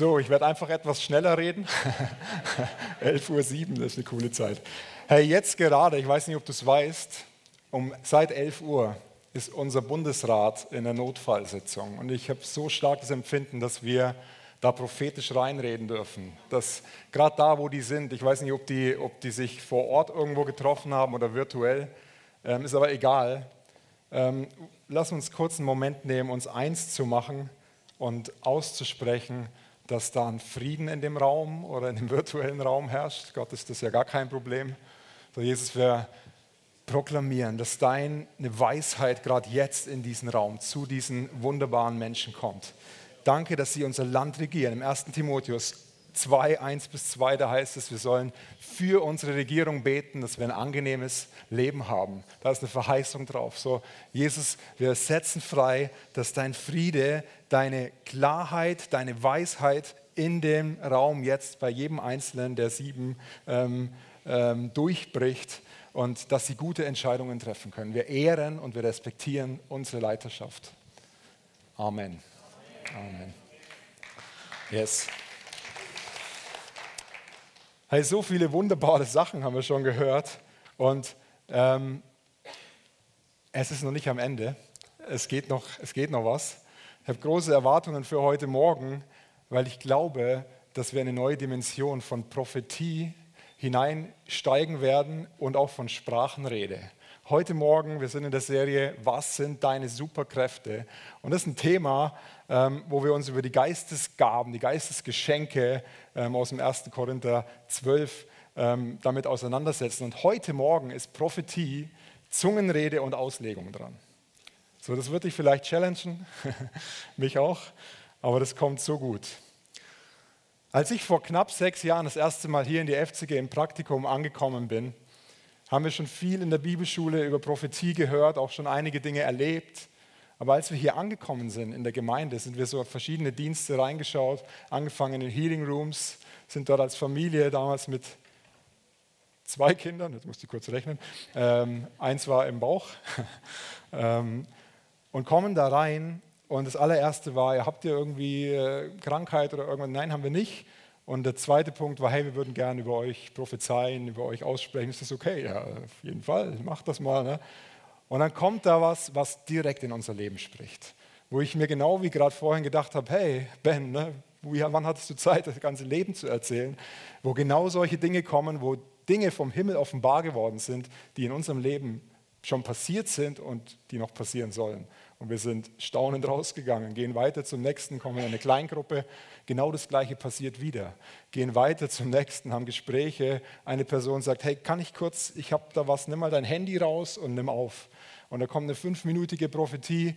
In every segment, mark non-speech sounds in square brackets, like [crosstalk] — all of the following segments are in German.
So, ich werde einfach etwas schneller reden. [laughs] 11.07 Uhr, das ist eine coole Zeit. Hey, jetzt gerade, ich weiß nicht, ob du es weißt, um, seit 11 Uhr ist unser Bundesrat in der Notfallsitzung. Und ich habe so stark das Empfinden, dass wir da prophetisch reinreden dürfen. Dass gerade da, wo die sind, ich weiß nicht, ob die, ob die sich vor Ort irgendwo getroffen haben oder virtuell, ähm, ist aber egal. Ähm, lass uns kurz einen Moment nehmen, uns eins zu machen und auszusprechen, dass da ein Frieden in dem Raum oder in dem virtuellen Raum herrscht. Gott ist das ja gar kein Problem. So, Jesus, wir proklamieren, dass deine Weisheit gerade jetzt in diesen Raum zu diesen wunderbaren Menschen kommt. Danke, dass sie unser Land regieren. Im 1. Timotheus 2, 1 bis 2, da heißt es, wir sollen für unsere Regierung beten, dass wir ein angenehmes Leben haben. Da ist eine Verheißung drauf. So, Jesus, wir setzen frei, dass dein Friede, deine Klarheit, deine Weisheit in dem Raum jetzt bei jedem Einzelnen der sieben ähm, ähm, durchbricht und dass sie gute Entscheidungen treffen können. Wir ehren und wir respektieren unsere Leiterschaft. Amen. Amen. Yes. Hey, so viele wunderbare Sachen haben wir schon gehört und ähm, es ist noch nicht am Ende. Es geht noch, es geht noch was. Ich habe große Erwartungen für heute Morgen, weil ich glaube, dass wir eine neue Dimension von Prophetie hineinsteigen werden und auch von Sprachenrede. Heute Morgen, wir sind in der Serie Was sind deine Superkräfte? Und das ist ein Thema, ähm, wo wir uns über die Geistesgaben, die Geistesgeschenke ähm, aus dem 1. Korinther 12 ähm, damit auseinandersetzen. Und heute Morgen ist Prophetie, Zungenrede und Auslegung dran. So, das wird dich vielleicht challengen, [laughs] mich auch, aber das kommt so gut. Als ich vor knapp sechs Jahren das erste Mal hier in die FCG im Praktikum angekommen bin, haben wir schon viel in der Bibelschule über Prophetie gehört, auch schon einige Dinge erlebt. Aber als wir hier angekommen sind in der Gemeinde, sind wir so auf verschiedene Dienste reingeschaut, angefangen in Healing Rooms, sind dort als Familie damals mit zwei Kindern, jetzt muss ich kurz rechnen, ähm, eins war im Bauch, [laughs] ähm, und kommen da rein. Und das allererste war, ja, habt ihr irgendwie äh, Krankheit oder irgendwas? Nein, haben wir nicht. Und der zweite Punkt war, hey, wir würden gerne über euch prophezeien, über euch aussprechen. Ist das okay? Ja, auf jeden Fall, mach das mal. Ne? Und dann kommt da was, was direkt in unser Leben spricht. Wo ich mir genau wie gerade vorhin gedacht habe, hey, Ben, ne, wann hattest du Zeit, das ganze Leben zu erzählen? Wo genau solche Dinge kommen, wo Dinge vom Himmel offenbar geworden sind, die in unserem Leben schon passiert sind und die noch passieren sollen. Und wir sind staunend rausgegangen, gehen weiter zum nächsten, kommen in eine Kleingruppe. Genau das Gleiche passiert wieder. Gehen weiter zum nächsten, haben Gespräche. Eine Person sagt: Hey, kann ich kurz, ich habe da was, nimm mal dein Handy raus und nimm auf. Und da kommt eine fünfminütige Prophetie,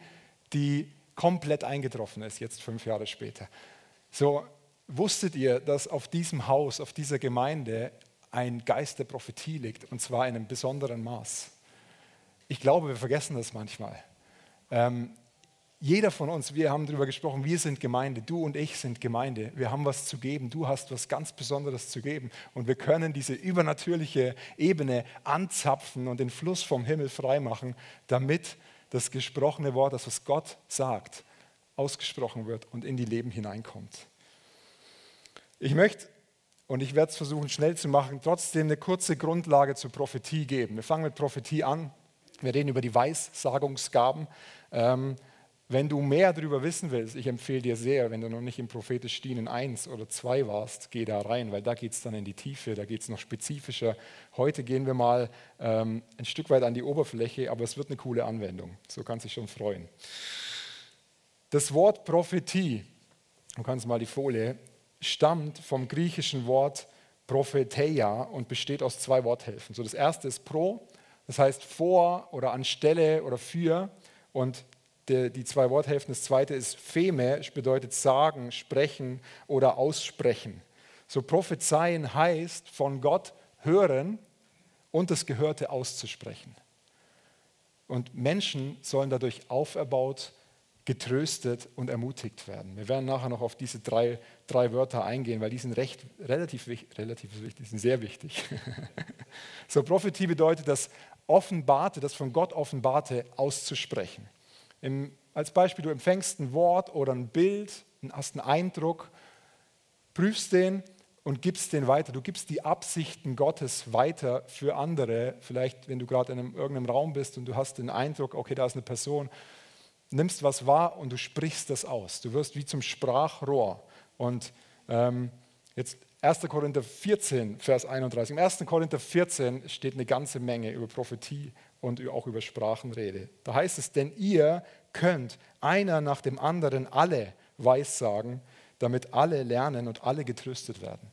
die komplett eingetroffen ist, jetzt fünf Jahre später. So, wusstet ihr, dass auf diesem Haus, auf dieser Gemeinde ein Geist der Prophetie liegt und zwar in einem besonderen Maß? Ich glaube, wir vergessen das manchmal. Ähm, jeder von uns, wir haben darüber gesprochen, wir sind Gemeinde, du und ich sind Gemeinde. Wir haben was zu geben, du hast was ganz Besonderes zu geben. Und wir können diese übernatürliche Ebene anzapfen und den Fluss vom Himmel freimachen, damit das gesprochene Wort, das was Gott sagt, ausgesprochen wird und in die Leben hineinkommt. Ich möchte, und ich werde es versuchen schnell zu machen, trotzdem eine kurze Grundlage zur Prophetie geben. Wir fangen mit Prophetie an. Wir reden über die Weissagungsgaben. Ähm, wenn du mehr darüber wissen willst, ich empfehle dir sehr, wenn du noch nicht im prophetisch Dienen 1 oder 2 warst, geh da rein, weil da geht es dann in die Tiefe, da geht es noch spezifischer. Heute gehen wir mal ähm, ein Stück weit an die Oberfläche, aber es wird eine coole Anwendung. So kannst du dich schon freuen. Das Wort Prophetie, du kannst mal die Folie, stammt vom griechischen Wort Propheteia und besteht aus zwei Worthälften. So das erste ist pro, das heißt vor oder anstelle oder für. Und die, die zwei Worthälften, das zweite ist Feme, bedeutet sagen, sprechen oder aussprechen. So prophezeien heißt von Gott hören und das Gehörte auszusprechen. Und Menschen sollen dadurch auferbaut, getröstet und ermutigt werden. Wir werden nachher noch auf diese drei, drei Wörter eingehen, weil die sind recht, relativ, relativ wichtig, die sind sehr wichtig. [laughs] so Prophetie bedeutet das Offenbarte, das von Gott Offenbarte auszusprechen. Im, als Beispiel, du empfängst ein Wort oder ein Bild, hast einen Eindruck, prüfst den und gibst den weiter. Du gibst die Absichten Gottes weiter für andere. Vielleicht, wenn du gerade in einem, irgendeinem Raum bist und du hast den Eindruck, okay, da ist eine Person, nimmst was wahr und du sprichst das aus. Du wirst wie zum Sprachrohr. Und ähm, jetzt 1. Korinther 14, Vers 31. Im 1. Korinther 14 steht eine ganze Menge über Prophetie und auch über Sprachenrede. Da heißt es, denn ihr könnt einer nach dem anderen alle weissagen, damit alle lernen und alle getröstet werden.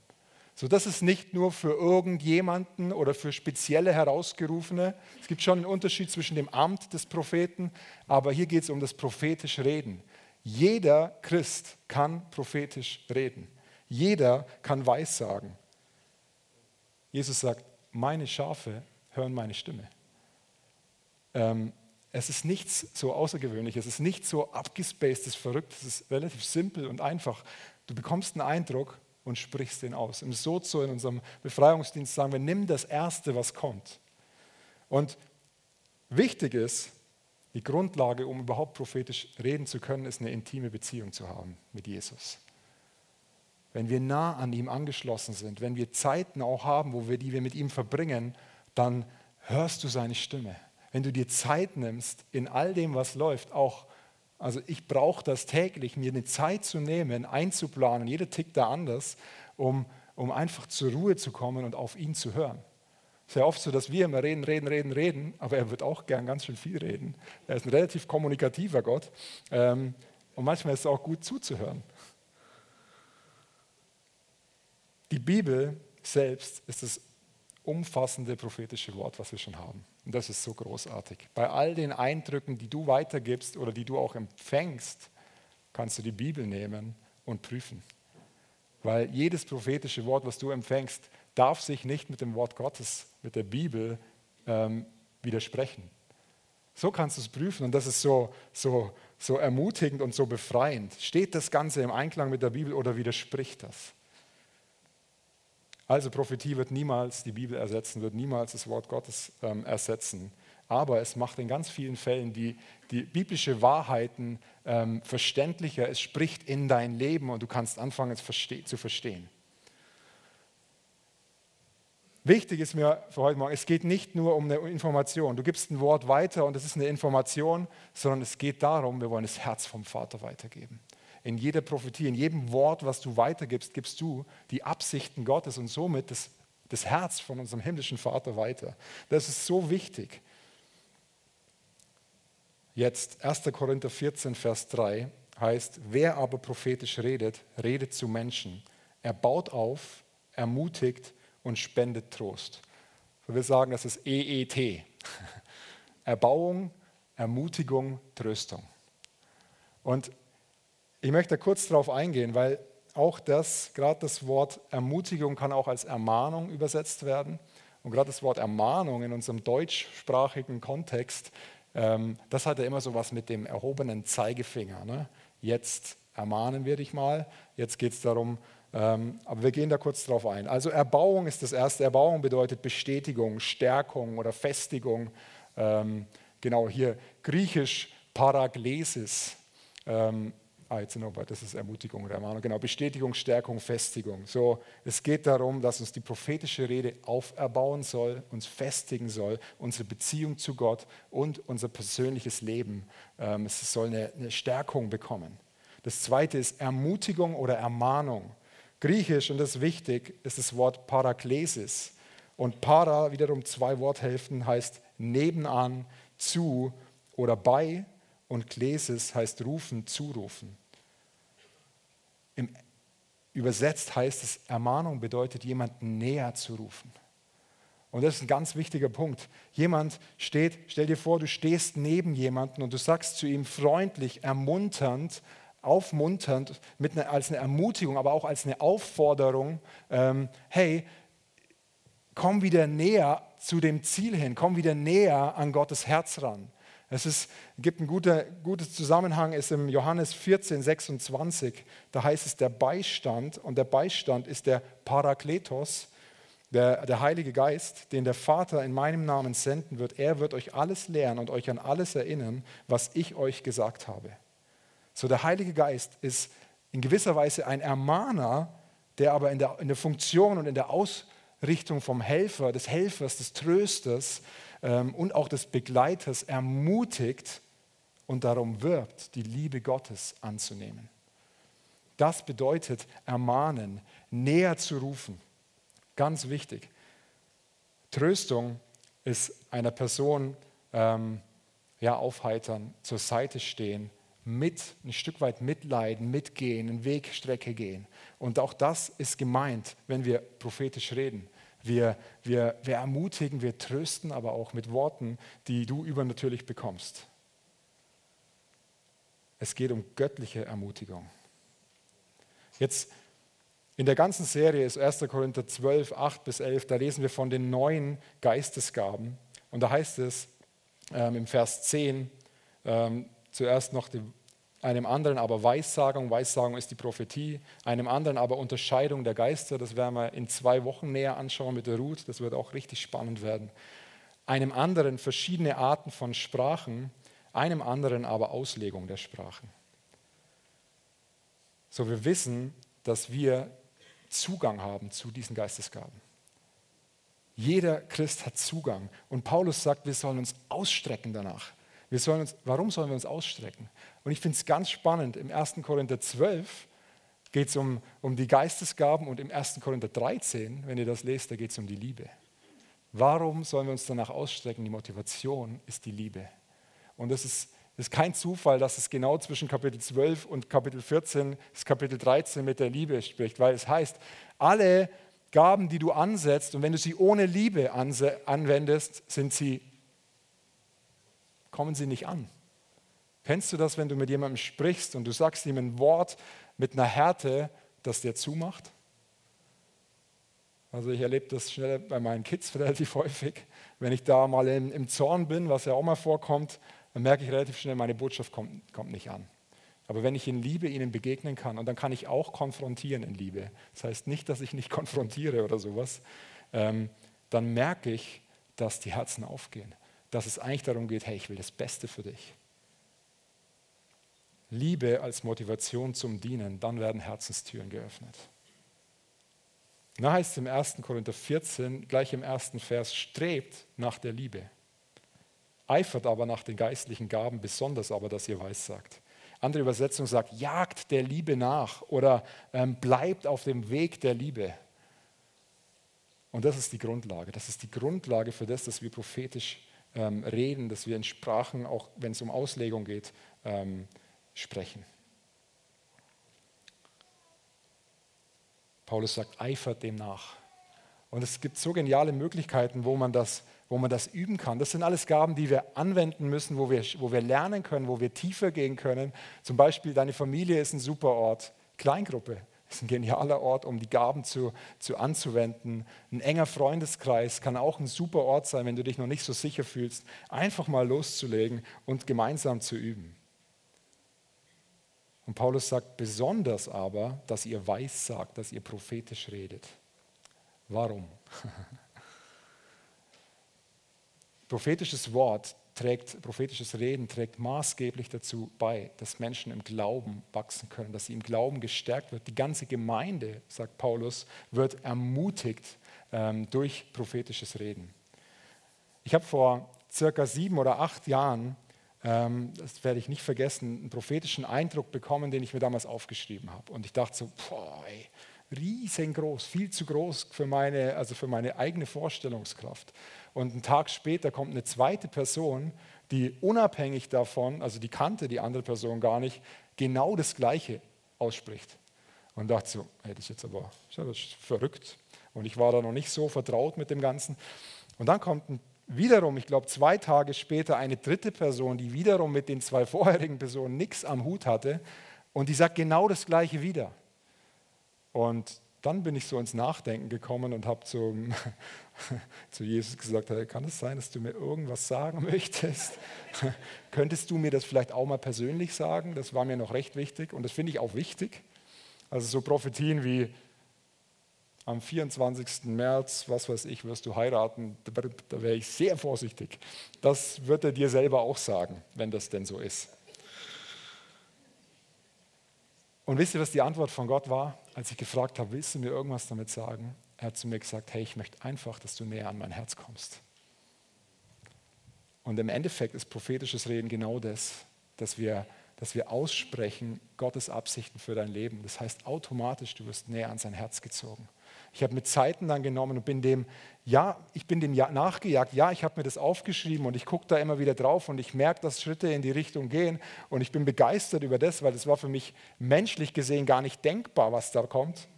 So, das ist nicht nur für irgendjemanden oder für spezielle Herausgerufene. Es gibt schon einen Unterschied zwischen dem Amt des Propheten, aber hier geht es um das prophetische Reden. Jeder Christ kann prophetisch reden. Jeder kann Weissagen. Jesus sagt, meine Schafe hören meine Stimme. Ähm, es ist nichts so Außergewöhnliches, es ist nicht so abgespacedes, verrückt, es ist relativ simpel und einfach. Du bekommst einen Eindruck und sprichst den aus. Im Sozo, in unserem Befreiungsdienst sagen wir, nimm das Erste, was kommt. Und wichtig ist, die Grundlage, um überhaupt prophetisch reden zu können, ist eine intime Beziehung zu haben mit Jesus. Wenn wir nah an ihm angeschlossen sind, wenn wir Zeiten auch haben, wo wir die wir mit ihm verbringen, dann hörst du seine Stimme. Wenn du dir Zeit nimmst in all dem, was läuft, auch also ich brauche das täglich, mir eine Zeit zu nehmen, einzuplanen, jeder tickt da anders, um, um einfach zur Ruhe zu kommen und auf ihn zu hören. Es ist ja oft so, dass wir immer reden, reden, reden, reden, aber er wird auch gern ganz schön viel reden. Er ist ein relativ kommunikativer Gott ähm, und manchmal ist es auch gut zuzuhören. Die Bibel selbst ist das umfassende prophetische Wort, was wir schon haben. Und das ist so großartig. Bei all den Eindrücken, die du weitergibst oder die du auch empfängst, kannst du die Bibel nehmen und prüfen. Weil jedes prophetische Wort, was du empfängst, darf sich nicht mit dem Wort Gottes, mit der Bibel ähm, widersprechen. So kannst du es prüfen und das ist so, so, so ermutigend und so befreiend. Steht das Ganze im Einklang mit der Bibel oder widerspricht das? Also Prophetie wird niemals die Bibel ersetzen, wird niemals das Wort Gottes ähm, ersetzen. Aber es macht in ganz vielen Fällen die, die biblische Wahrheiten ähm, verständlicher. Es spricht in dein Leben und du kannst anfangen, es verste zu verstehen. Wichtig ist mir für heute Morgen, es geht nicht nur um eine Information. Du gibst ein Wort weiter und es ist eine Information, sondern es geht darum, wir wollen das Herz vom Vater weitergeben in jeder Prophetie, in jedem Wort, was du weitergibst, gibst du die Absichten Gottes und somit das, das Herz von unserem himmlischen Vater weiter. Das ist so wichtig. Jetzt 1. Korinther 14, Vers 3 heißt, wer aber prophetisch redet, redet zu Menschen. Er baut auf, ermutigt und spendet Trost. Wir sagen, das ist EET. [laughs] Erbauung, Ermutigung, Tröstung. Und ich möchte kurz darauf eingehen, weil auch das, gerade das Wort Ermutigung kann auch als Ermahnung übersetzt werden. Und gerade das Wort Ermahnung in unserem deutschsprachigen Kontext, ähm, das hat ja immer so was mit dem erhobenen Zeigefinger. Ne? Jetzt ermahnen wir dich mal, jetzt geht es darum, ähm, aber wir gehen da kurz drauf ein. Also Erbauung ist das erste. Erbauung bedeutet Bestätigung, Stärkung oder Festigung. Ähm, genau hier griechisch Paraglesis. Ah, jetzt aber das ist Ermutigung oder Ermahnung. Genau, Bestätigung, Stärkung, Festigung. So, es geht darum, dass uns die prophetische Rede auferbauen soll, uns festigen soll, unsere Beziehung zu Gott und unser persönliches Leben. Ähm, es soll eine, eine Stärkung bekommen. Das zweite ist Ermutigung oder Ermahnung. Griechisch, und das ist wichtig, ist das Wort Paraklesis. Und para, wiederum zwei Worthälften, heißt nebenan, zu oder bei. Und Klesis heißt rufen, zurufen. Im, übersetzt heißt es, Ermahnung bedeutet, jemanden näher zu rufen. Und das ist ein ganz wichtiger Punkt. Jemand steht, stell dir vor, du stehst neben jemanden und du sagst zu ihm freundlich, ermunternd, aufmunternd, mit eine, als eine Ermutigung, aber auch als eine Aufforderung, ähm, hey, komm wieder näher zu dem Ziel hin, komm wieder näher an Gottes Herz ran. Es ist, gibt ein guter, gutes Zusammenhang, ist im Johannes 14, 26, da heißt es der Beistand und der Beistand ist der Parakletos, der, der Heilige Geist, den der Vater in meinem Namen senden wird. Er wird euch alles lernen und euch an alles erinnern, was ich euch gesagt habe. So der Heilige Geist ist in gewisser Weise ein Ermahner, der aber in der, in der Funktion und in der Ausrichtung vom Helfer, des Helfers, des Trösters ähm, und auch des Begleiters ermutigt und darum wirbt, die Liebe Gottes anzunehmen. Das bedeutet ermahnen, näher zu rufen. Ganz wichtig. Tröstung ist einer Person ähm, ja, aufheitern, zur Seite stehen, mit, ein Stück weit mitleiden, mitgehen, eine Wegstrecke gehen. Und auch das ist gemeint, wenn wir prophetisch reden. Wir, wir, wir ermutigen, wir trösten, aber auch mit Worten, die du übernatürlich bekommst. Es geht um göttliche Ermutigung. Jetzt in der ganzen Serie ist 1. Korinther 12, 8 bis 11, da lesen wir von den neuen Geistesgaben. Und da heißt es ähm, im Vers 10, ähm, zuerst noch die, einem anderen aber Weissagung, Weissagung ist die Prophetie, einem anderen aber Unterscheidung der Geister, das werden wir in zwei Wochen näher anschauen mit der Ruth, das wird auch richtig spannend werden. Einem anderen verschiedene Arten von Sprachen, einem anderen aber Auslegung der Sprachen. So wir wissen, dass wir Zugang haben zu diesen Geistesgaben. Jeder Christ hat Zugang. Und Paulus sagt, wir sollen uns ausstrecken danach. Wir sollen uns, warum sollen wir uns ausstrecken? Und ich finde es ganz spannend, im 1. Korinther 12 geht es um, um die Geistesgaben und im 1. Korinther 13, wenn ihr das lest, da geht es um die Liebe. Warum sollen wir uns danach ausstrecken? Die Motivation ist die Liebe. Und das ist es ist kein Zufall, dass es genau zwischen Kapitel 12 und Kapitel 14, das Kapitel 13 mit der Liebe spricht, weil es heißt, alle Gaben, die du ansetzt und wenn du sie ohne Liebe anwendest, sind sie, kommen sie nicht an. Kennst du das, wenn du mit jemandem sprichst und du sagst ihm ein Wort mit einer Härte, das der zumacht? Also ich erlebe das schnell bei meinen Kids [laughs] relativ häufig. Wenn ich da mal im, im Zorn bin, was ja auch mal vorkommt, dann merke ich relativ schnell, meine Botschaft kommt, kommt nicht an. Aber wenn ich in Liebe ihnen begegnen kann, und dann kann ich auch konfrontieren in Liebe, das heißt nicht, dass ich nicht [laughs] konfrontiere oder sowas, ähm, dann merke ich, dass die Herzen aufgehen. Dass es eigentlich darum geht, hey, ich will das Beste für dich. Liebe als Motivation zum Dienen, dann werden Herzenstüren geöffnet. Da heißt es im 1. Korinther 14, gleich im ersten Vers, strebt nach der Liebe eifert aber nach den geistlichen Gaben, besonders aber, dass ihr weissagt. Andere Übersetzung sagt, jagt der Liebe nach oder ähm, bleibt auf dem Weg der Liebe. Und das ist die Grundlage. Das ist die Grundlage für das, dass wir prophetisch ähm, reden, dass wir in Sprachen, auch wenn es um Auslegung geht, ähm, sprechen. Paulus sagt, eifert dem nach. Und es gibt so geniale Möglichkeiten, wo man das wo man das üben kann. Das sind alles Gaben, die wir anwenden müssen, wo wir, wo wir lernen können, wo wir tiefer gehen können. Zum Beispiel, deine Familie ist ein super Ort. Kleingruppe ist ein genialer Ort, um die Gaben zu, zu anzuwenden. Ein enger Freundeskreis kann auch ein super Ort sein, wenn du dich noch nicht so sicher fühlst, einfach mal loszulegen und gemeinsam zu üben. Und Paulus sagt besonders aber, dass ihr weiß sagt, dass ihr prophetisch redet. Warum? [laughs] Prophetisches Wort trägt, prophetisches Reden trägt maßgeblich dazu bei, dass Menschen im Glauben wachsen können, dass sie im Glauben gestärkt wird. Die ganze Gemeinde, sagt Paulus, wird ermutigt ähm, durch prophetisches Reden. Ich habe vor circa sieben oder acht Jahren, ähm, das werde ich nicht vergessen, einen prophetischen Eindruck bekommen, den ich mir damals aufgeschrieben habe. Und ich dachte so, boah, ey, riesengroß, viel zu groß für meine, also für meine eigene Vorstellungskraft. Und einen Tag später kommt eine zweite Person, die unabhängig davon, also die kannte die andere Person gar nicht, genau das Gleiche ausspricht. Und dachte so, hey, das ist jetzt aber das ist verrückt. Und ich war da noch nicht so vertraut mit dem Ganzen. Und dann kommt wiederum, ich glaube zwei Tage später, eine dritte Person, die wiederum mit den zwei [laughs] vorherigen Personen nichts am Hut hatte. Und die sagt genau das Gleiche wieder. Und dann bin ich so ins Nachdenken gekommen und habe zu, [laughs] zu Jesus gesagt, hey, kann es sein, dass du mir irgendwas sagen [laughs] möchtest? [laughs] Könntest du mir das vielleicht auch mal persönlich sagen? Das war mir noch recht wichtig und das finde ich auch wichtig. Also so Prophetien wie am 24. März, was weiß ich, wirst du heiraten, da wäre ich sehr vorsichtig. Das wird er dir selber auch sagen, wenn das denn so ist. Und wisst ihr, was die Antwort von Gott war, als ich gefragt habe, willst du mir irgendwas damit sagen? Er hat zu mir gesagt, hey, ich möchte einfach, dass du näher an mein Herz kommst. Und im Endeffekt ist prophetisches Reden genau das, dass wir, dass wir aussprechen Gottes Absichten für dein Leben. Das heißt automatisch, du wirst näher an sein Herz gezogen. Ich habe mir Zeiten dann genommen und bin dem, ja, ich bin dem nachgejagt. Ja, ich habe mir das aufgeschrieben und ich gucke da immer wieder drauf und ich merke, dass Schritte in die Richtung gehen und ich bin begeistert über das, weil das war für mich menschlich gesehen gar nicht denkbar, was da kommt.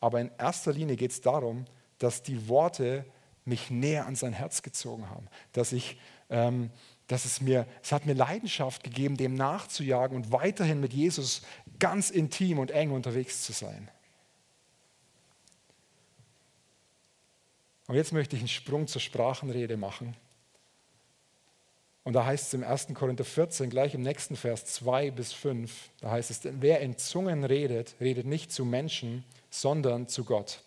Aber in erster Linie geht es darum, dass die Worte mich näher an sein Herz gezogen haben, dass ich ähm, dass es mir, es hat mir Leidenschaft gegeben, dem nachzujagen und weiterhin mit Jesus ganz intim und eng unterwegs zu sein. Und jetzt möchte ich einen Sprung zur Sprachenrede machen. Und da heißt es im 1. Korinther 14, gleich im nächsten Vers 2 bis 5, da heißt es, wer in Zungen redet, redet nicht zu Menschen, sondern zu Gott.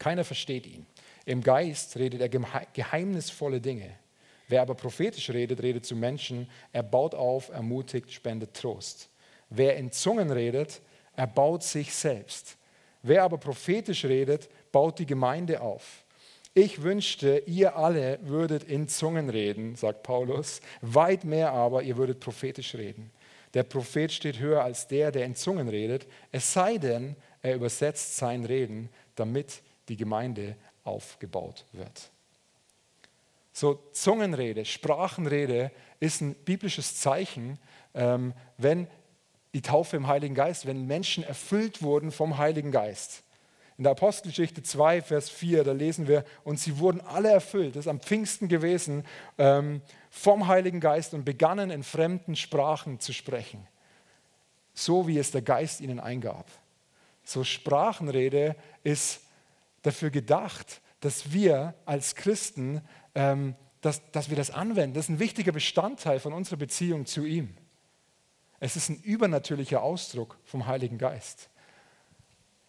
Keiner versteht ihn. Im Geist redet er geheimnisvolle Dinge. Wer aber prophetisch redet, redet zu Menschen, er baut auf, ermutigt, spendet Trost. Wer in Zungen redet, erbaut sich selbst. Wer aber prophetisch redet, baut die Gemeinde auf. Ich wünschte, ihr alle würdet in Zungen reden, sagt Paulus, weit mehr aber, ihr würdet prophetisch reden. Der Prophet steht höher als der, der in Zungen redet, es sei denn, er übersetzt sein Reden, damit die Gemeinde aufgebaut wird. So Zungenrede, Sprachenrede ist ein biblisches Zeichen, ähm, wenn die Taufe im Heiligen Geist, wenn Menschen erfüllt wurden vom Heiligen Geist. In der Apostelgeschichte 2, Vers 4, da lesen wir, und sie wurden alle erfüllt, das ist am Pfingsten gewesen, ähm, vom Heiligen Geist und begannen in fremden Sprachen zu sprechen, so wie es der Geist ihnen eingab. So Sprachenrede ist dafür gedacht, dass wir als Christen, ähm, dass, dass wir das anwenden. Das ist ein wichtiger Bestandteil von unserer Beziehung zu ihm. Es ist ein übernatürlicher Ausdruck vom Heiligen Geist.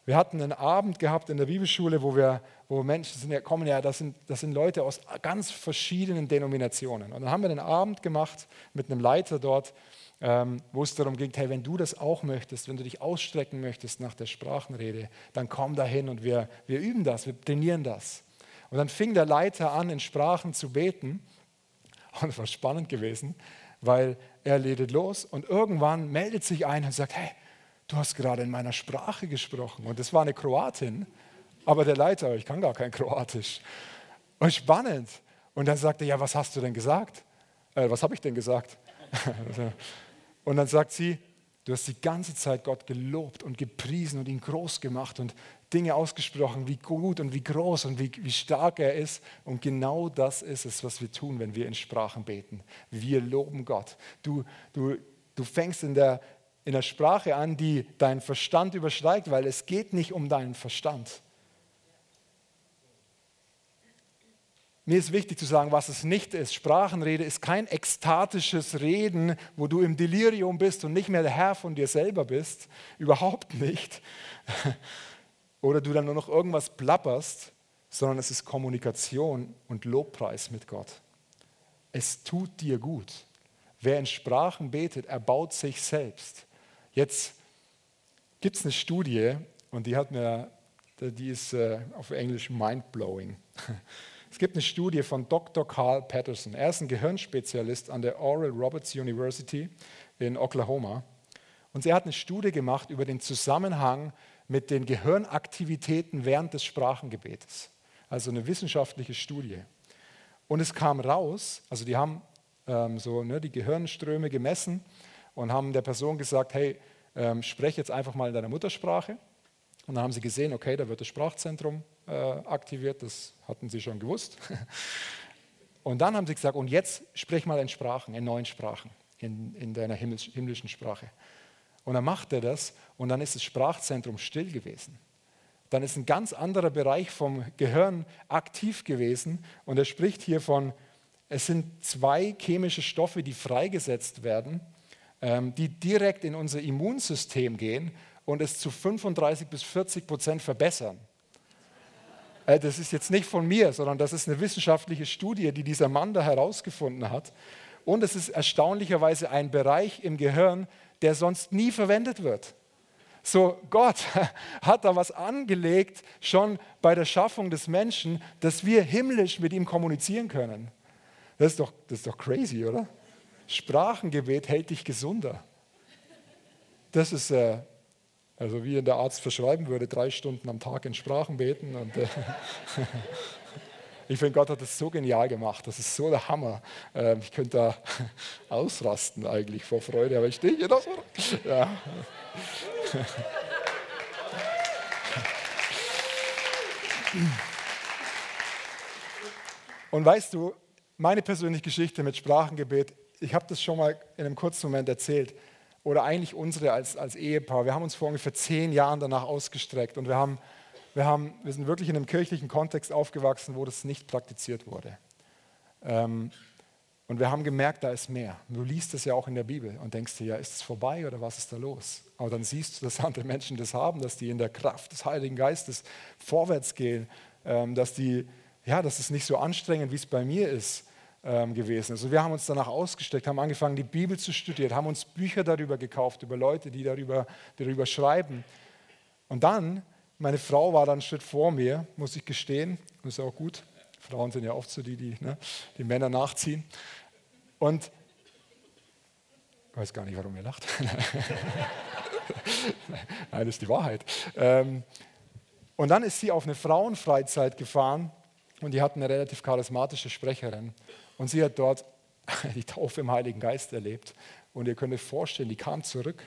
Wir hatten einen Abend gehabt in der Bibelschule, wo wir, wo Menschen sind, ja, kommen ja, das sind, das sind Leute aus ganz verschiedenen Denominationen. Und dann haben wir einen Abend gemacht mit einem Leiter dort, ähm, wo es darum ging, hey, wenn du das auch möchtest, wenn du dich ausstrecken möchtest nach der Sprachenrede, dann komm dahin und wir, wir üben das, wir trainieren das. Und dann fing der Leiter an, in Sprachen zu beten. [laughs] Und es war spannend gewesen, weil er redet los und irgendwann meldet sich einer und sagt, hey, du hast gerade in meiner Sprache gesprochen. Und das war eine Kroatin, aber der Leiter, ich kann gar kein Kroatisch. Und spannend. Und dann sagte er, ja, was hast du denn gesagt? Äh, was habe ich denn gesagt? [laughs] und dann sagt sie, du hast die ganze Zeit Gott gelobt und gepriesen und ihn groß gemacht und Dinge ausgesprochen, wie gut und wie groß und wie, wie stark er ist. Und genau das ist es, was wir tun, wenn wir in Sprachen beten. Wir loben Gott. Du, du, du fängst in der, in der Sprache an, die deinen Verstand übersteigt, weil es geht nicht um deinen Verstand. Mir ist wichtig zu sagen, was es nicht ist. Sprachenrede ist kein ekstatisches Reden, wo du im Delirium bist und nicht mehr der Herr von dir selber bist. Überhaupt nicht. [laughs] Oder du dann nur noch irgendwas plapperst, sondern es ist Kommunikation und Lobpreis mit Gott. Es tut dir gut. Wer in Sprachen betet, erbaut sich selbst. Jetzt gibt es eine Studie und die hat mir, die ist äh, auf Englisch mindblowing. [laughs] Es gibt eine Studie von Dr. Carl Patterson. Er ist ein Gehirnspezialist an der Oral Roberts University in Oklahoma. Und er hat eine Studie gemacht über den Zusammenhang mit den Gehirnaktivitäten während des Sprachengebetes. Also eine wissenschaftliche Studie. Und es kam raus, also die haben ähm, so ne, die Gehirnströme gemessen und haben der Person gesagt, hey, ähm, spreche jetzt einfach mal in deiner Muttersprache. Und dann haben sie gesehen, okay, da wird das Sprachzentrum äh, aktiviert, das hatten sie schon gewusst. [laughs] Und dann haben sie gesagt, und jetzt sprech mal in Sprachen, in neuen Sprachen, in, in deiner himmlischen Sprache. Und dann macht er das und dann ist das Sprachzentrum still gewesen. Dann ist ein ganz anderer Bereich vom Gehirn aktiv gewesen und er spricht hier von, es sind zwei chemische Stoffe, die freigesetzt werden die direkt in unser Immunsystem gehen und es zu 35 bis 40 Prozent verbessern. Äh, das ist jetzt nicht von mir, sondern das ist eine wissenschaftliche Studie, die dieser Mann da herausgefunden hat. Und es ist erstaunlicherweise ein Bereich im Gehirn, der sonst nie verwendet wird. So, Gott [laughs] hat da was angelegt, schon bei der Schaffung des Menschen, dass wir himmlisch mit ihm kommunizieren können. Das ist doch, das ist doch crazy, oder? Sprachengebet hält dich gesunder. Das ist, äh, also wie der Arzt verschreiben würde, drei Stunden am Tag in Sprachen beten. Und, äh, [laughs] ich finde, Gott hat das so genial gemacht. Das ist so der Hammer. Ähm, ich könnte da [laughs] ausrasten eigentlich vor Freude, aber ich stehe hier noch so. Ja. [laughs] Und weißt du, meine persönliche Geschichte mit Sprachengebet, ich habe das schon mal in einem kurzen Moment erzählt, oder eigentlich unsere als, als Ehepaar. Wir haben uns vor ungefähr zehn Jahren danach ausgestreckt und wir, haben, wir, haben, wir sind wirklich in einem kirchlichen Kontext aufgewachsen, wo das nicht praktiziert wurde. Ähm, und wir haben gemerkt, da ist mehr. Du liest es ja auch in der Bibel und denkst dir, ja, ist es vorbei oder was ist da los? Aber dann siehst du, dass [laughs] andere Menschen das haben, dass die in der Kraft des Heiligen Geistes vorwärts gehen, ähm, dass, die, ja, dass es nicht so anstrengend, wie es bei mir ist, gewesen ist. Also wir haben uns danach ausgesteckt, haben angefangen, die Bibel zu studieren, haben uns Bücher darüber gekauft, über Leute, die darüber, die darüber schreiben. Und dann, meine Frau war dann einen Schritt vor mir, muss ich gestehen, das ist auch gut, Frauen sind ja oft so die, die ne, die Männer nachziehen. Und ich weiß gar nicht, warum ihr lacht. [laughs] Nein, das ist die Wahrheit. Ähm, und dann ist sie auf eine Frauenfreizeit gefahren und die hatten eine relativ charismatische Sprecherin. Und sie hat dort [laughs] die Taufe im Heiligen Geist erlebt. Und ihr könnt euch vorstellen, die kam zurück.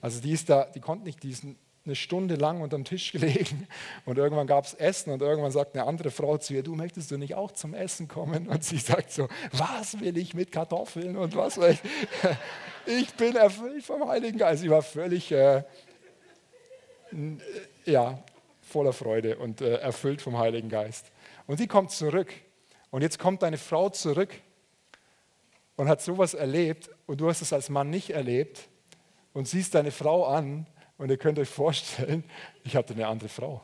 Also die ist da, die konnte nicht diesen eine Stunde lang unterm Tisch [laughs] gelegen und irgendwann gab es Essen und irgendwann sagt eine andere Frau zu ihr, du möchtest du nicht auch zum Essen kommen? Und sie sagt so, was will ich mit Kartoffeln und was will ich? [laughs] Ich bin erfüllt vom Heiligen Geist. Sie war völlig, äh, ja, voller Freude und äh, erfüllt vom Heiligen Geist. Und sie kommt zurück und jetzt kommt deine Frau zurück und hat sowas erlebt und du hast es als Mann nicht erlebt und siehst deine Frau an und ihr könnt euch vorstellen, [laughs] ich hatte eine andere Frau.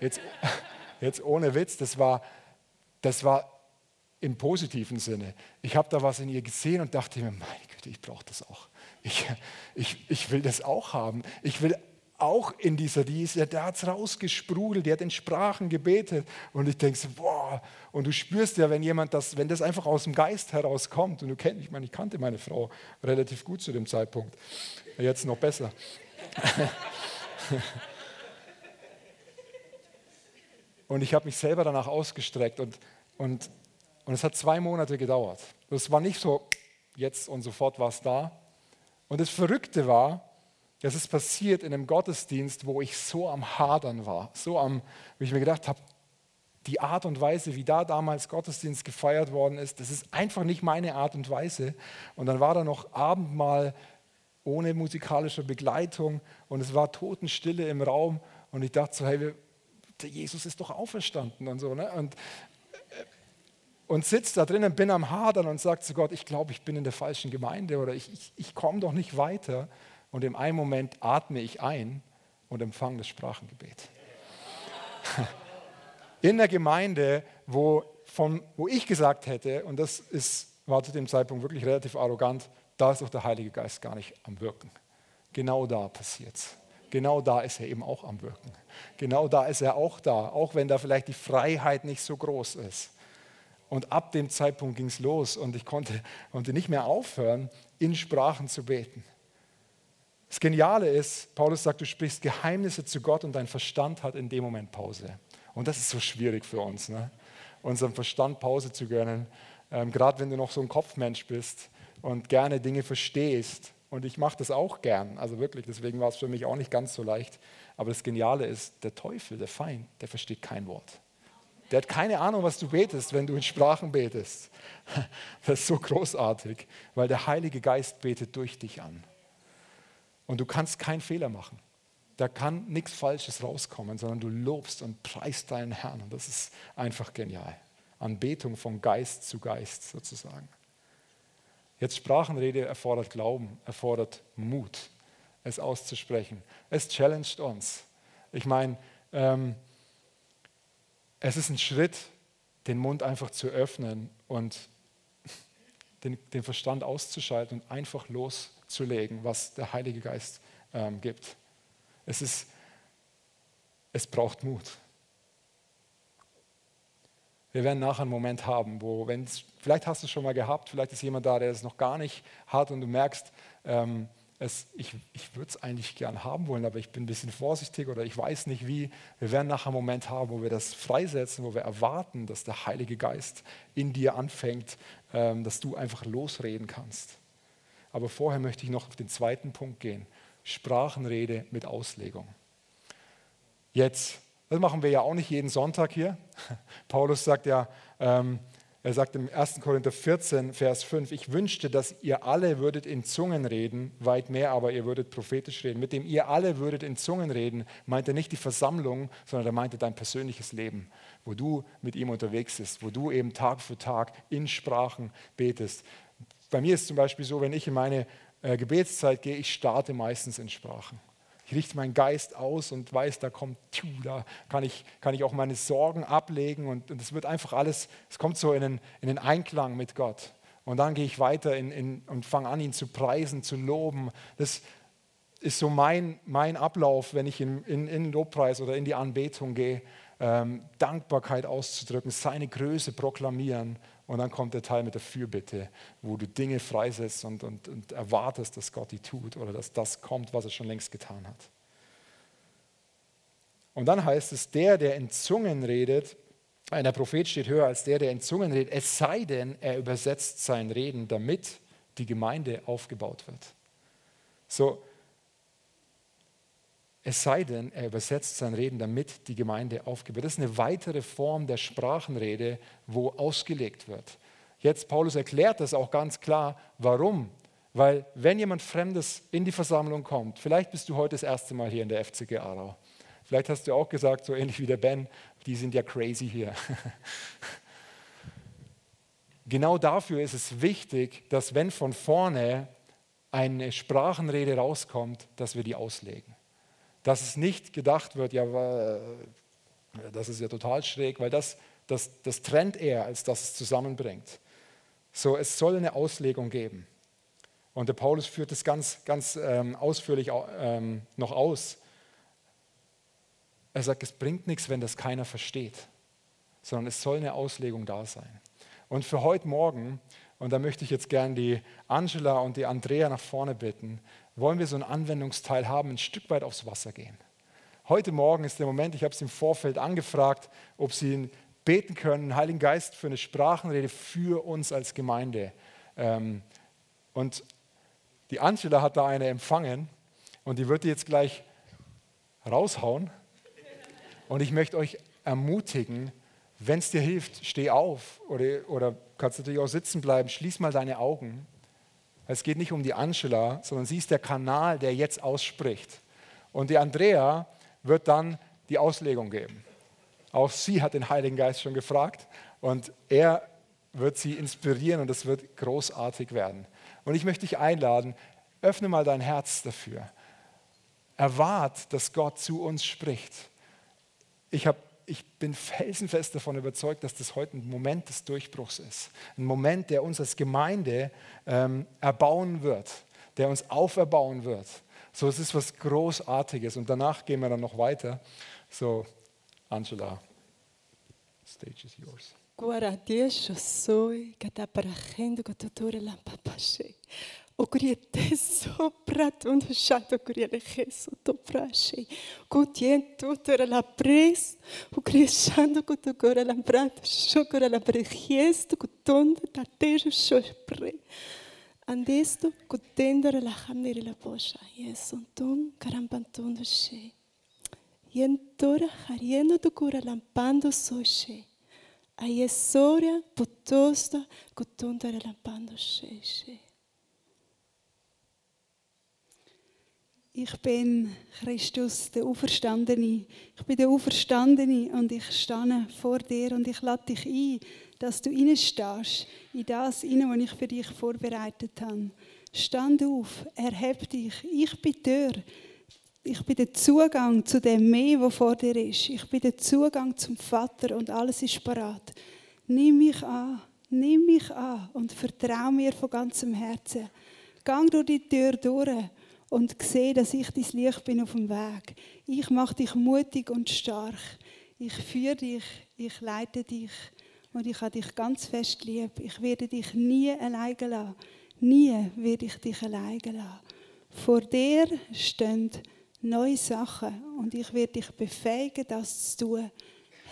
Jetzt, [laughs] jetzt ohne Witz, das war, das war im positiven Sinne. Ich habe da was in ihr gesehen und dachte mir, meine Güte, ich brauche das auch. Ich, ich, ich will das auch haben. Ich will auch in dieser, die ist ja, der hat es rausgesprudelt, die hat in Sprachen gebetet. Und ich denke so, boah, und du spürst ja, wenn jemand das, wenn das einfach aus dem Geist herauskommt, und du kennst, ich meine, ich kannte meine Frau relativ gut zu dem Zeitpunkt, jetzt noch besser. [laughs] und ich habe mich selber danach ausgestreckt und, und, und es hat zwei Monate gedauert. Es war nicht so, jetzt und sofort war es da. Und das Verrückte war, dass es passiert in einem Gottesdienst, wo ich so am Hadern war, so am, wie ich mir gedacht habe, die Art und Weise, wie da damals Gottesdienst gefeiert worden ist, das ist einfach nicht meine Art und Weise. Und dann war da noch Abendmahl ohne musikalische Begleitung und es war Totenstille im Raum und ich dachte so, hey, der Jesus ist doch auferstanden und so. Ne? Und, äh, und sitzt da drinnen, bin am Hadern und sagt zu Gott, ich glaube, ich bin in der falschen Gemeinde oder ich, ich, ich komme doch nicht weiter. Und im einen Moment atme ich ein und empfange das Sprachengebet. [laughs] In der Gemeinde, wo, von, wo ich gesagt hätte, und das ist, war zu dem Zeitpunkt wirklich relativ arrogant, da ist doch der Heilige Geist gar nicht am Wirken. Genau da passiert es. Genau da ist er eben auch am Wirken. Genau da ist er auch da, auch wenn da vielleicht die Freiheit nicht so groß ist. Und ab dem Zeitpunkt ging es los und ich konnte, konnte nicht mehr aufhören, in Sprachen zu beten. Das Geniale ist, Paulus sagt, du sprichst Geheimnisse zu Gott und dein Verstand hat in dem Moment Pause. Und das ist so schwierig für uns, ne? unserem Verstand Pause zu gönnen. Ähm, Gerade wenn du noch so ein Kopfmensch bist, und gerne Dinge verstehst. Und ich mache das auch gern, also wirklich, deswegen war es für mich auch nicht ganz so leicht. Aber das Geniale ist, der Teufel, der Feind, der versteht kein Wort. Der hat keine Ahnung, was du betest, wenn du in Sprachen betest. [laughs] Das ist so großartig, weil der Heilige Geist betet durch dich an. Und du kannst keinen Fehler machen. Da kann nichts Falsches rauskommen, sondern du lobst und preist deinen Herrn. Und das ist einfach genial. Anbetung von Geist zu Geist sozusagen. Jetzt Sprachenrede erfordert Glauben, erfordert Mut, es auszusprechen. Es challenged uns. Ich meine, ähm, es ist ein Schritt, den Mund einfach zu öffnen und [laughs] den, den Verstand auszuschalten und einfach loszulegen, was der Heilige Geist ähm, gibt. Es, ist, es braucht Mut. Wir werden nachher einen Moment haben, wo, wenn vielleicht hast du es schon mal gehabt, vielleicht ist jemand da, der es noch gar nicht hat und du merkst, ähm, es, ich, ich würde es eigentlich gern haben wollen, aber ich bin ein bisschen vorsichtig oder ich weiß nicht wie. Wir werden nachher einen Moment haben, wo wir das freisetzen, wo wir erwarten, dass der Heilige Geist in dir anfängt, ähm, dass du einfach losreden kannst. Aber vorher möchte ich noch auf den zweiten Punkt gehen. Sprachenrede mit Auslegung. Jetzt, das machen wir ja auch nicht jeden Sonntag hier. [laughs] Paulus sagt ja, ähm, er sagt im 1. Korinther 14, Vers 5, ich wünschte, dass ihr alle würdet in Zungen reden, weit mehr aber ihr würdet prophetisch reden. Mit dem ihr alle würdet in Zungen reden, meint er nicht die Versammlung, sondern er meinte dein persönliches Leben, wo du mit ihm unterwegs bist, wo du eben Tag für Tag in Sprachen betest. Bei mir ist zum Beispiel so, wenn ich in meine äh, Gebetszeit gehe, ich starte meistens in Sprachen. Ich richte meinen Geist aus und weiß, da kommt, da kann ich, kann ich auch meine Sorgen ablegen und es wird einfach alles, es kommt so in den, in den Einklang mit Gott. Und dann gehe ich weiter in, in, und fange an, ihn zu preisen, zu loben. Das ist so mein, mein Ablauf, wenn ich in, in, in Lobpreis oder in die Anbetung gehe. Ähm, Dankbarkeit auszudrücken, seine Größe proklamieren und dann kommt der Teil mit der Fürbitte, wo du Dinge freisetzt und, und, und erwartest, dass Gott die tut oder dass das kommt, was er schon längst getan hat. Und dann heißt es, der, der in Zungen redet, ein Prophet steht höher als der, der in Zungen redet, es sei denn, er übersetzt sein Reden, damit die Gemeinde aufgebaut wird. So, es sei denn, er übersetzt sein Reden, damit die Gemeinde aufgebaut. Das ist eine weitere Form der Sprachenrede, wo ausgelegt wird. Jetzt, Paulus erklärt das auch ganz klar. Warum? Weil, wenn jemand Fremdes in die Versammlung kommt, vielleicht bist du heute das erste Mal hier in der FCG Aarau. Vielleicht hast du auch gesagt, so ähnlich wie der Ben, die sind ja crazy hier. [laughs] genau dafür ist es wichtig, dass, wenn von vorne eine Sprachenrede rauskommt, dass wir die auslegen dass es nicht gedacht wird, ja, das ist ja total schräg, weil das, das, das trennt eher, als dass es zusammenbringt. So, es soll eine Auslegung geben. Und der Paulus führt das ganz, ganz ähm, ausführlich ähm, noch aus. Er sagt, es bringt nichts, wenn das keiner versteht, sondern es soll eine Auslegung da sein. Und für heute Morgen, und da möchte ich jetzt gern die Angela und die Andrea nach vorne bitten, wollen wir so einen Anwendungsteil haben, ein Stück weit aufs Wasser gehen. Heute Morgen ist der Moment, ich habe sie im Vorfeld angefragt, ob sie beten können, Heiligen Geist für eine Sprachenrede für uns als Gemeinde. Ähm, und die Angela hat da eine empfangen und die wird die jetzt gleich raushauen. Und ich möchte euch ermutigen, wenn es dir hilft, steh auf oder, oder kannst natürlich auch sitzen bleiben, schließ mal deine Augen es geht nicht um die Angela, sondern sie ist der Kanal, der jetzt ausspricht. Und die Andrea wird dann die Auslegung geben. Auch sie hat den Heiligen Geist schon gefragt und er wird sie inspirieren und es wird großartig werden. Und ich möchte dich einladen, öffne mal dein Herz dafür. Erwart, dass Gott zu uns spricht. Ich habe ich bin felsenfest davon überzeugt, dass das heute ein Moment des Durchbruchs ist. Ein Moment, der uns als Gemeinde ähm, erbauen wird, der uns auferbauen wird. So, es ist was Großartiges. Und danach gehen wir dann noch weiter. So, Angela, stage is yours. Guarda, Deus, eu que está para rendo, que tu la Ogriete pratun shato kuriele Jesu to prashi. Kutien tutora la pres, ukrieshando kutokora la prat, shokora la prehiesto kutonda tateru shospre. Andesto kutendara la hamnere la posha. Yesu ton karampantun she. Yentora hariendo tokora lampando soshe. Ayesora potosta kutondara lampando she she. Ich bin Christus, der Auferstandene. Ich bin der Auferstandene und ich stehe vor dir und ich lade dich ein, dass du reinstehst in das was ich für dich vorbereitet habe. Stand auf, erheb dich. Ich bin der. Ich bin der Zugang zu dem Meer, wo vor dir ist. Ich bin der Zugang zum Vater und alles ist parat. Nimm mich an, nimm mich an und vertrau mir von ganzem Herzen. Gang durch die Tür durch und sehe, dass ich dein Licht bin auf dem Weg. Ich mache dich mutig und stark. Ich führe dich, ich leite dich und ich habe dich ganz fest lieb. Ich werde dich nie alleine lassen. Nie werde ich dich alleine lassen. Vor dir stehen neue Sachen und ich werde dich befähigen, das zu tun.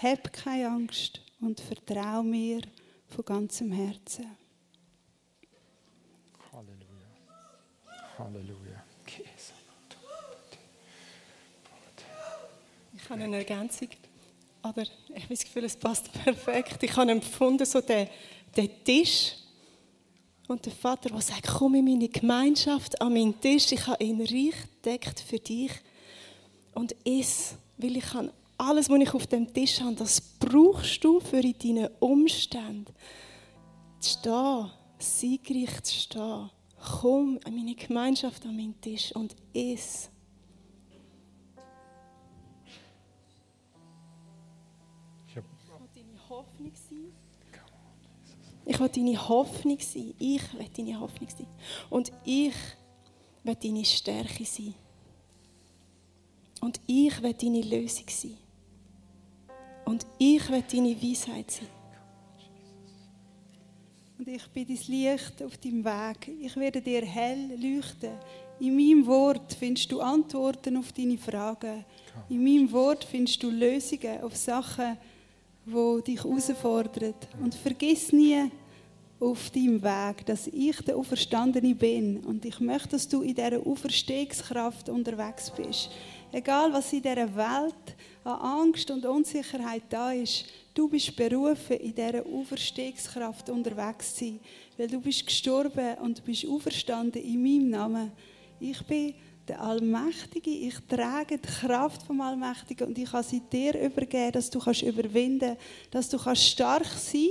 Hab keine Angst und vertraue mir von ganzem Herzen. Halleluja. Halleluja. Ich habe eine Ergänzung. Aber ich habe das Gefühl, es passt [laughs] perfekt. Ich habe empfunden, so den, den Tisch und der Vater, der sagt, komm in meine Gemeinschaft, an meinen Tisch, ich habe ihn reich deckt für dich und iss, weil ich kann alles, was ich auf dem Tisch habe, das brauchst du für in deinen Umständen. Zu stehen, siegreich zu stehen. Komm an meine Gemeinschaft, an meinen Tisch und iss. Ich will deine Hoffnung sein. Ich will deine Hoffnung sein. Und ich will deine Stärke sein. Und ich will deine Lösung sein. Und ich will deine Weisheit sein. Und ich bin dein Licht auf deinem Weg. Ich werde dir hell leuchten. In meinem Wort findest du Antworten auf deine Fragen. In meinem Wort findest du Lösungen auf Sachen, wo dich herausfordert. Und vergiss nie auf deinem Weg, dass ich der Auferstandene bin. Und ich möchte, dass du in dieser Auferstehungskraft unterwegs bist. Egal, was in dieser Welt an Angst und Unsicherheit da ist, du bist berufen, in dieser Auferstehungskraft unterwegs zu sein. Weil du bist gestorben und du bist auferstanden in meinem Namen. Ich bin der Allmächtige, ich trage die Kraft vom Allmächtigen und ich kann sie dir übergeben, dass du kannst überwinden, dass du kannst stark sein,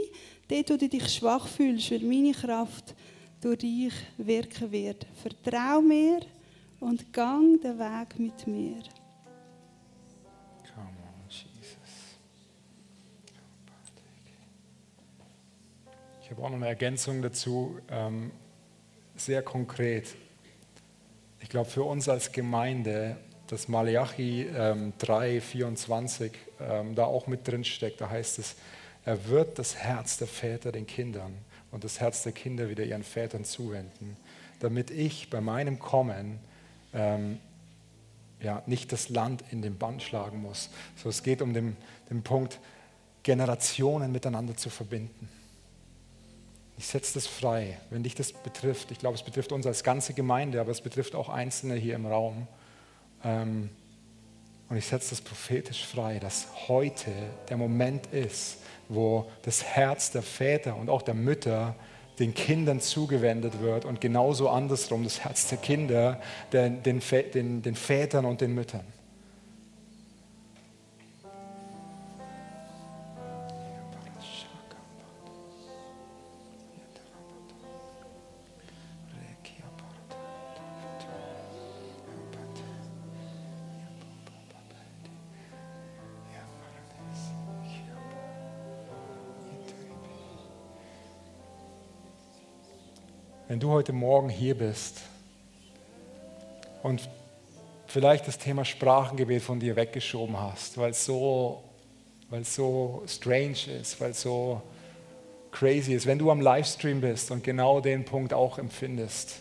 dort wo du dich schwach fühlst, weil meine Kraft durch dich wirken wird. Vertrau mir und gang den Weg mit mir. Come on, Jesus. Ich habe auch noch eine Ergänzung dazu, ähm, sehr konkret. Ich glaube, für uns als Gemeinde, dass Malachi ähm, 3, 24 ähm, da auch mit drin steckt, da heißt es, er wird das Herz der Väter den Kindern und das Herz der Kinder wieder ihren Vätern zuwenden, damit ich bei meinem Kommen ähm, ja, nicht das Land in den Band schlagen muss. So, es geht um den, den Punkt, Generationen miteinander zu verbinden. Ich setze das frei, wenn dich das betrifft. Ich glaube, es betrifft uns als ganze Gemeinde, aber es betrifft auch Einzelne hier im Raum. Ähm, und ich setze das prophetisch frei, dass heute der Moment ist, wo das Herz der Väter und auch der Mütter den Kindern zugewendet wird und genauso andersrum das Herz der Kinder den, den, den, den Vätern und den Müttern. Heute Morgen hier bist und vielleicht das Thema Sprachengebet von dir weggeschoben hast, weil es so, weil es so strange ist, weil es so crazy ist, wenn du am Livestream bist und genau den Punkt auch empfindest,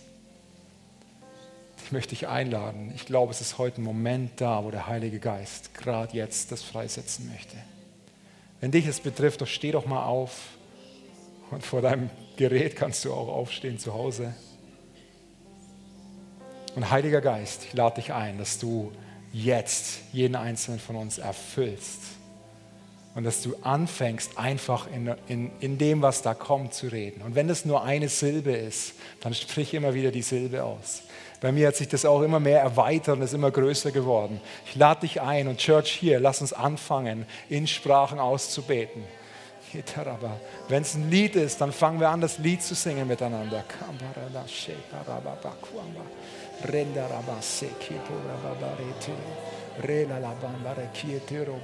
ich möchte dich einladen. Ich glaube, es ist heute ein Moment da, wo der Heilige Geist gerade jetzt das freisetzen möchte. Wenn dich es betrifft, doch steh doch mal auf und vor deinem Gerät kannst du auch aufstehen zu Hause. Und Heiliger Geist, ich lade dich ein, dass du jetzt jeden einzelnen von uns erfüllst. Und dass du anfängst, einfach in, in, in dem, was da kommt, zu reden. Und wenn es nur eine Silbe ist, dann sprich immer wieder die Silbe aus. Bei mir hat sich das auch immer mehr erweitert und ist immer größer geworden. Ich lade dich ein und Church hier, lass uns anfangen, in Sprachen auszubeten. Wenn es ein Lied ist, dann fangen wir an, das Lied zu singen miteinander. Rela la bambare chietero